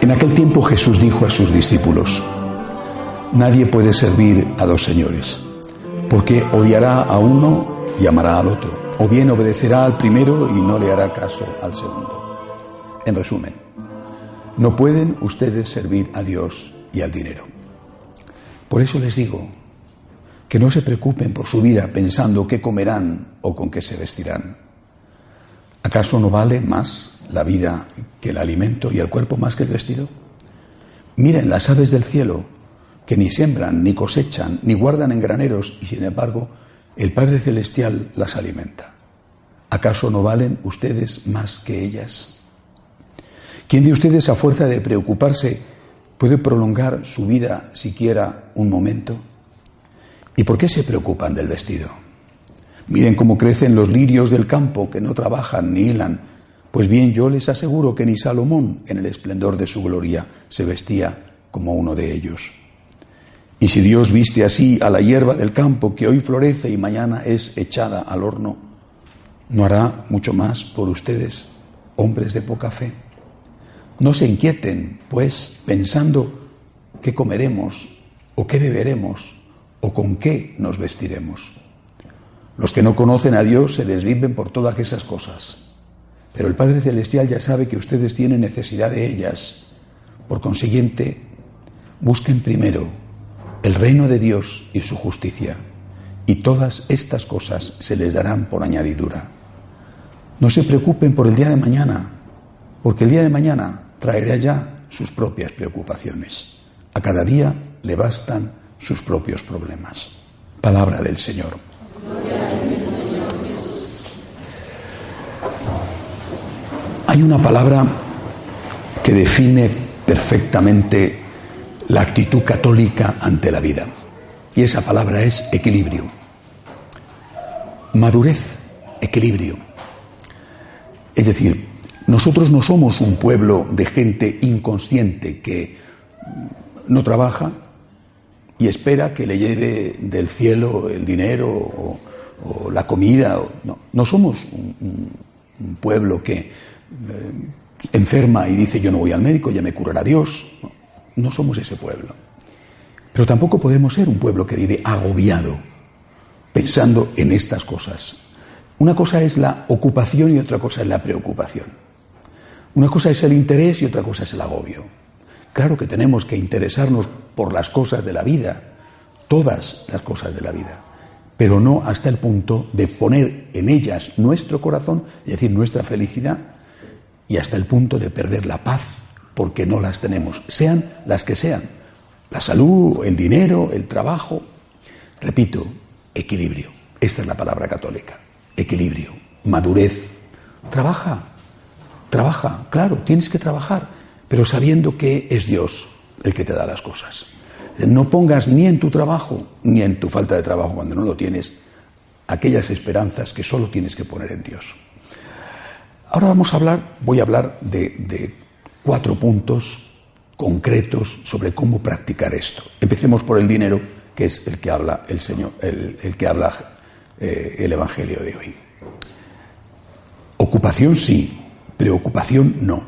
En aquel tiempo Jesús dijo a sus discípulos, Nadie puede servir a dos señores, porque odiará a uno y amará al otro, o bien obedecerá al primero y no le hará caso al segundo. En resumen, no pueden ustedes servir a Dios y al dinero. Por eso les digo que no se preocupen por su vida pensando qué comerán o con qué se vestirán. ¿Acaso no vale más la vida que el alimento y el cuerpo más que el vestido? Miren las aves del cielo, que ni siembran, ni cosechan, ni guardan en graneros, y sin embargo el Padre Celestial las alimenta. ¿Acaso no valen ustedes más que ellas? ¿Quién de ustedes a fuerza de preocuparse puede prolongar su vida siquiera un momento? ¿Y por qué se preocupan del vestido? Miren cómo crecen los lirios del campo que no trabajan ni hilan. Pues bien, yo les aseguro que ni Salomón, en el esplendor de su gloria, se vestía como uno de ellos. Y si Dios viste así a la hierba del campo que hoy florece y mañana es echada al horno, ¿no hará mucho más por ustedes, hombres de poca fe? No se inquieten, pues, pensando qué comeremos o qué beberemos o con qué nos vestiremos. Los que no conocen a Dios se desviven por todas esas cosas. Pero el Padre Celestial ya sabe que ustedes tienen necesidad de ellas. Por consiguiente, busquen primero el reino de Dios y su justicia, y todas estas cosas se les darán por añadidura. No se preocupen por el día de mañana, porque el día de mañana traerá ya sus propias preocupaciones. A cada día le bastan sus propios problemas. Palabra del Señor. Hay una palabra que define perfectamente la actitud católica ante la vida. Y esa palabra es equilibrio. Madurez, equilibrio. Es decir, nosotros no somos un pueblo de gente inconsciente que no trabaja y espera que le lleve del cielo el dinero o, la comida. No, no somos un, pueblo que eh, enferma y dice yo no voy al médico, ya me curará Dios. No, no somos ese pueblo. Pero tampoco podemos ser un pueblo que vive agobiado, pensando en estas cosas. Una cosa es la ocupación y otra cosa es la preocupación. Una cosa es el interés y otra cosa es el agobio. Claro que tenemos que interesarnos por las cosas de la vida, todas las cosas de la vida, pero no hasta el punto de poner en ellas nuestro corazón, es decir, nuestra felicidad, y hasta el punto de perder la paz porque no las tenemos, sean las que sean, la salud, el dinero, el trabajo. Repito, equilibrio. Esta es la palabra católica. Equilibrio, madurez. Trabaja, Trabaja, claro, tienes que trabajar, pero sabiendo que es Dios el que te da las cosas. No pongas ni en tu trabajo ni en tu falta de trabajo cuando no lo tienes aquellas esperanzas que solo tienes que poner en Dios. Ahora vamos a hablar, voy a hablar de, cuatro puntos concretos sobre cómo practicar esto. Empecemos por el dinero, que es el que habla el Señor, el, que habla eh, el Evangelio de hoy. Ocupación sí, Preocupación no.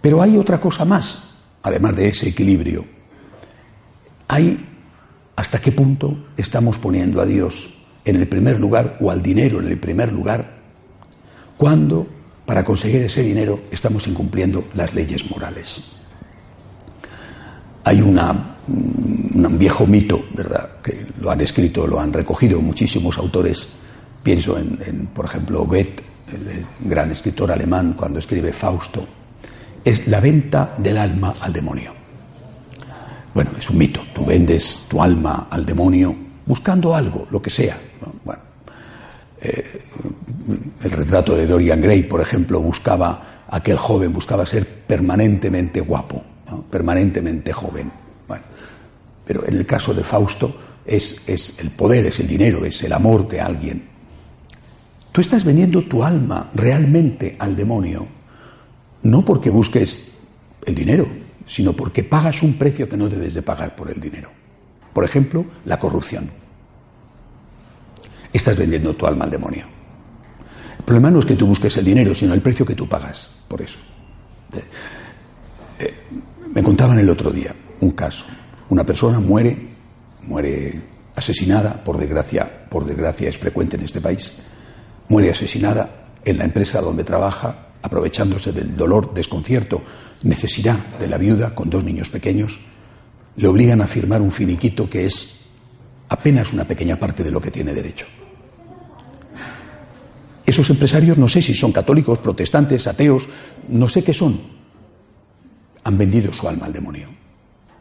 Pero hay otra cosa más, además de ese equilibrio. Hay hasta qué punto estamos poniendo a Dios en el primer lugar o al dinero en el primer lugar cuando para conseguir ese dinero estamos incumpliendo las leyes morales. Hay una, un viejo mito, ¿verdad?, que lo han escrito, lo han recogido muchísimos autores. Pienso en, en por ejemplo, Goethe, el gran escritor alemán, cuando escribe Fausto, es la venta del alma al demonio. Bueno, es un mito. Tú vendes tu alma al demonio buscando algo, lo que sea. Bueno, eh, el retrato de Dorian Gray, por ejemplo, buscaba, aquel joven buscaba ser permanentemente guapo, permanentemente joven. Pero en el caso de Fausto es, es el poder, es el dinero, es el amor de alguien. Tú estás vendiendo tu alma realmente al demonio, no porque busques el dinero, sino porque pagas un precio que no debes de pagar por el dinero. Por ejemplo, la corrupción. Estás vendiendo tu alma al demonio. Problema no es que tú busques el dinero, sino el precio que tú pagas por eso. Eh, eh, me contaban el otro día un caso. Una persona muere, muere asesinada, por desgracia, por desgracia es frecuente en este país, muere asesinada en la empresa donde trabaja, aprovechándose del dolor, desconcierto, necesidad de la viuda con dos niños pequeños, le obligan a firmar un finiquito que es apenas una pequeña parte de lo que tiene derecho. Esos empresarios no sé si son católicos, protestantes, ateos, no sé qué son. Han vendido su alma al demonio.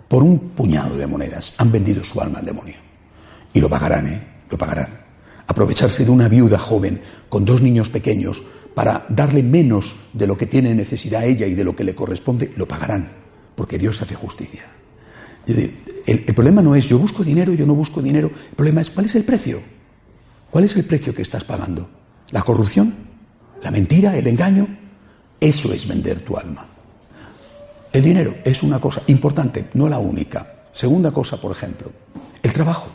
Por un puñado de monedas han vendido su alma al demonio. Y lo pagarán, ¿eh? Lo pagarán. Aprovecharse de una viuda joven con dos niños pequeños para darle menos de lo que tiene necesidad ella y de lo que le corresponde, lo pagarán, porque Dios hace justicia. el, el, problema no es yo busco dinero, yo no busco dinero, el problema es cuál es el precio. ¿Cuál es el precio que estás pagando? La corrupción, la mentira, el engaño, eso es vender tu alma. El dinero es una cosa importante, no la única. Segunda cosa, por ejemplo, el trabajo.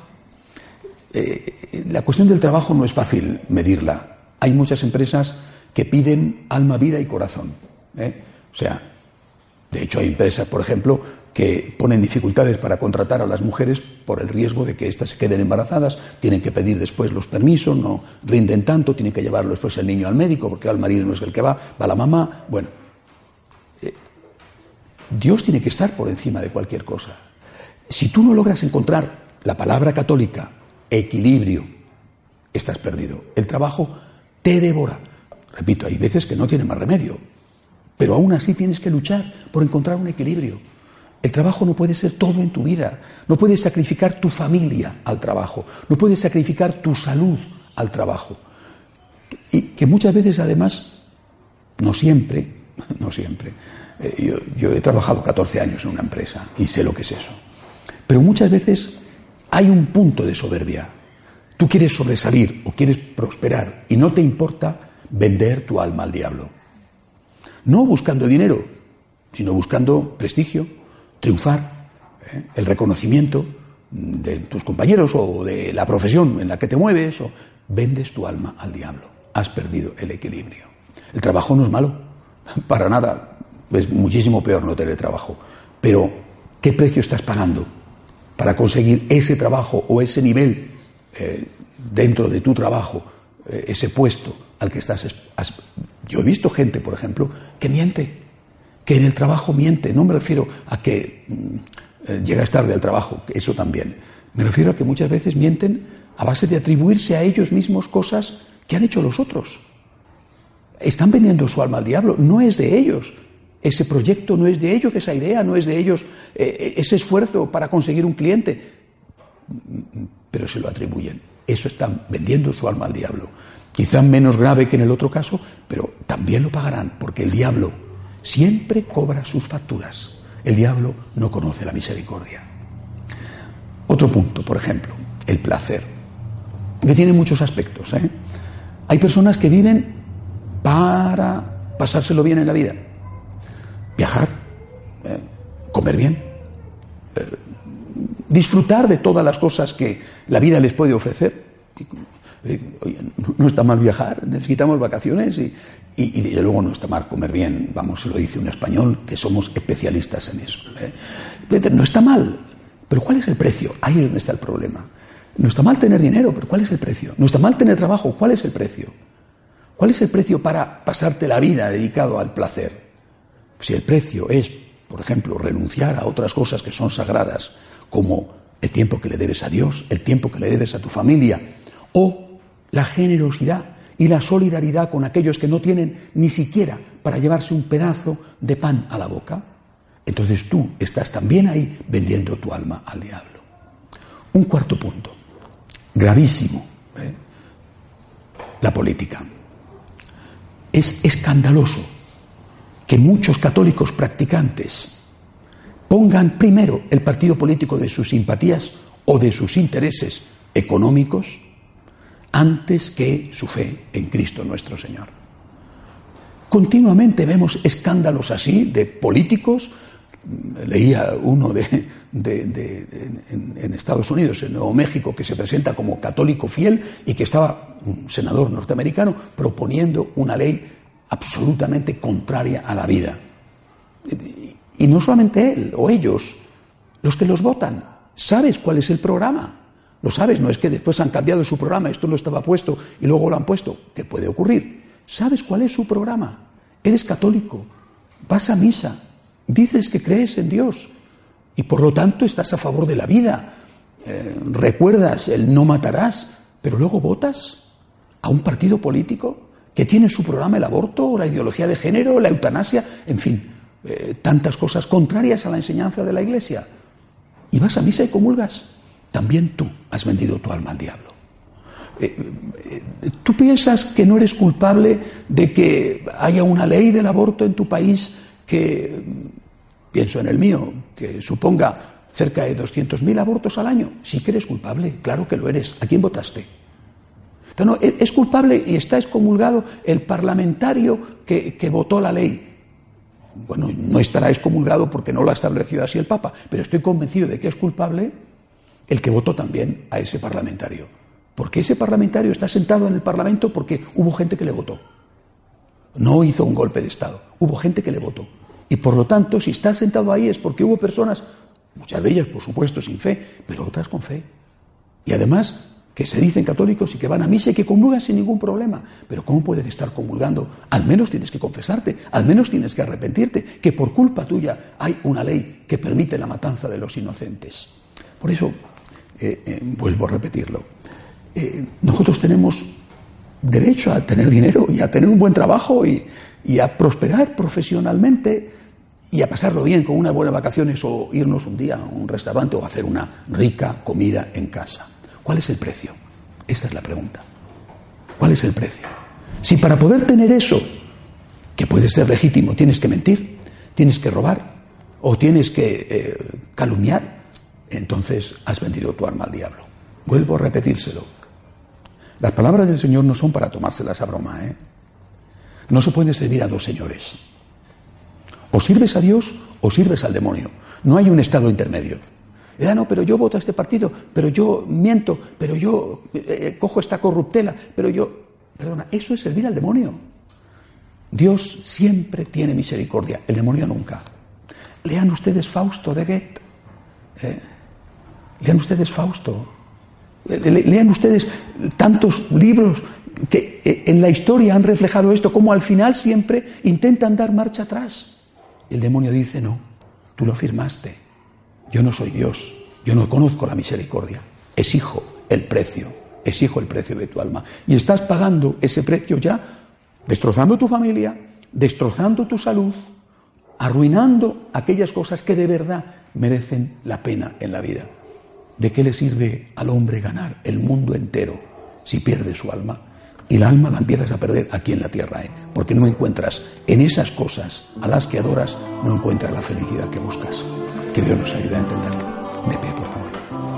Eh, la cuestión del trabajo no es fácil medirla. Hay muchas empresas que piden alma, vida y corazón. ¿eh? O sea, de hecho hay empresas, por ejemplo, que ponen dificultades para contratar a las mujeres por el riesgo de que éstas se queden embarazadas, tienen que pedir después los permisos, no rinden tanto, tienen que llevarlo después el niño al médico, porque al marido no es el que va, va la mamá. Bueno, eh, Dios tiene que estar por encima de cualquier cosa. Si tú no logras encontrar la palabra católica, equilibrio, estás perdido. El trabajo te devora. Repito, hay veces que no tiene más remedio, pero aún así tienes que luchar por encontrar un equilibrio. El trabajo no puede ser todo en tu vida. No puedes sacrificar tu familia al trabajo. No puedes sacrificar tu salud al trabajo. Y que muchas veces, además, no siempre, no siempre. Eh, yo, he trabajado 14 años en una empresa y sé lo que es eso. Pero muchas veces hay un punto de soberbia. Tú quieres sobresalir o quieres prosperar y no te importa vender tu alma al diablo. No buscando dinero, sino buscando prestigio, triunfar, ¿eh? el reconocimiento de tus compañeros o de la profesión en la que te mueves, o vendes tu alma al diablo. Has perdido el equilibrio. El trabajo no es malo, para nada. Es muchísimo peor no tener trabajo. Pero, ¿qué precio estás pagando para conseguir ese trabajo o ese nivel eh, dentro de tu trabajo, eh, ese puesto al que estás? Yo he visto gente, por ejemplo, que miente que en el trabajo miente. No me refiero a que mm, eh, llegas tarde al trabajo, eso también. Me refiero a que muchas veces mienten a base de atribuirse a ellos mismos cosas que han hecho los otros. Están vendiendo su alma al diablo, no es de ellos. Ese proyecto no es de ellos, esa idea no es de ellos, eh, eh, ese esfuerzo para conseguir un cliente. Pero se lo atribuyen. Eso están vendiendo su alma al diablo. Quizá menos grave que en el otro caso, pero también lo pagarán, porque el diablo siempre cobra sus facturas. El diablo no conoce la misericordia. Otro punto, por ejemplo, el placer, que tiene muchos aspectos. ¿eh? Hay personas que viven para pasárselo bien en la vida, viajar, ¿eh? comer bien, eh, disfrutar de todas las cosas que la vida les puede ofrecer. No está mal viajar, necesitamos vacaciones y, y, desde luego no está mal comer bien, vamos, se lo dice un español, que somos especialistas en eso. ¿eh? No está mal, pero ¿cuál es el precio? Ahí es donde está el problema. No está mal tener dinero, pero ¿cuál es el precio? No está mal tener trabajo, ¿cuál es el precio? ¿Cuál es el precio para pasarte la vida dedicado al placer? Si el precio es, por ejemplo, renunciar a otras cosas que son sagradas, como el tiempo que le debes a Dios, el tiempo que le debes a tu familia, o la generosidad y la solidaridad con aquellos que no tienen ni siquiera para llevarse un pedazo de pan a la boca, entonces tú estás también ahí vendiendo tu alma al diablo. Un cuarto punto, gravísimo, ¿eh? la política. Es escandaloso que muchos católicos practicantes pongan primero el partido político de sus simpatías o de sus intereses económicos antes que su fe en Cristo nuestro Señor. Continuamente vemos escándalos así de políticos. Leía uno de, en, Estados Unidos, en Nuevo México, que se presenta como católico fiel y que estaba un senador norteamericano proponiendo una ley absolutamente contraria a la vida. Y no solamente él o ellos, los que los votan. ¿Sabes cuál es el programa? Lo sabes, no es que después han cambiado su programa, esto no estaba puesto y luego lo han puesto, que puede ocurrir. ¿Sabes cuál es su programa? Eres católico, vas a misa, dices que crees en Dios y por lo tanto estás a favor de la vida, eh, recuerdas el no matarás, pero luego votas a un partido político que tiene su programa el aborto, la ideología de género, la eutanasia, en fin, eh, tantas cosas contrarias a la enseñanza de la Iglesia. Y vas a misa y comulgas también tú has vendido tu alma al diablo. Eh, eh, ¿Tú piensas que no eres culpable de que haya una ley del aborto en tu país que, pienso en el mío, que suponga cerca de 200.000 abortos al año? Sí que eres culpable, claro que lo eres. ¿A quién votaste? Entonces, es culpable y está excomulgado el parlamentario que, que votó la ley. Bueno, no estará excomulgado porque no lo ha establecido así el Papa, pero estoy convencido de que es culpable el que votó también a ese parlamentario. Porque ese parlamentario está sentado en el Parlamento porque hubo gente que le votó. No hizo un golpe de Estado, hubo gente que le votó. Y por lo tanto, si está sentado ahí es porque hubo personas, muchas de ellas por supuesto sin fe, pero otras con fe. Y además que se dicen católicos y que van a misa y que comulgan sin ningún problema. Pero ¿cómo puedes estar comulgando? Al menos tienes que confesarte, al menos tienes que arrepentirte, que por culpa tuya hay una ley que permite la matanza de los inocentes. Por eso eh, eh, vuelvo a repetirlo, eh, nosotros tenemos derecho a tener dinero y a tener un buen trabajo y, a prosperar profesionalmente y a pasarlo bien con unas buenas vacaciones o irnos un día a un restaurante o hacer una rica comida en casa. ¿Cuál es el precio? Esta es la pregunta. ¿Cuál es el precio? Si para poder tener eso, que puede ser legítimo, tienes que mentir, tienes que robar o tienes que calumniar, entonces has vendido tu alma al diablo. Vuelvo a repetírselo. Las palabras del Señor no son para tomárselas a broma, ¿eh? No se puede servir a dos señores. O sirves a Dios o sirves al demonio. No hay un estado intermedio. Ah, no, pero yo voto a este partido, pero yo miento, pero yo eh, eh, cojo esta corruptela, pero yo... Perdona, eso es servir al demonio. Dios siempre tiene misericordia, el demonio nunca. Lean ustedes Fausto de Goethe. ¿eh? Lean ustedes Fausto. Lean ustedes tantos libros que eh, en la historia han reflejado esto, como al final siempre intentan dar marcha atrás. El demonio dice, no, tú lo firmaste. Yo no soy Dios, yo no conozco la misericordia. Exijo el precio, exijo el precio de tu alma. Y estás pagando ese precio ya, destrozando tu familia, destrozando tu salud, arruinando aquellas cosas que de verdad merecen la pena en la vida. ¿De qué le sirve al hombre ganar el mundo entero si pierde su alma? Y la alma la empiezas a perder aquí en la tierra, ¿eh? porque no encuentras en esas cosas a las que adoras, no encuentras la felicidad que buscas. Que Dios nos ayude a entenderlo. De pie, por favor.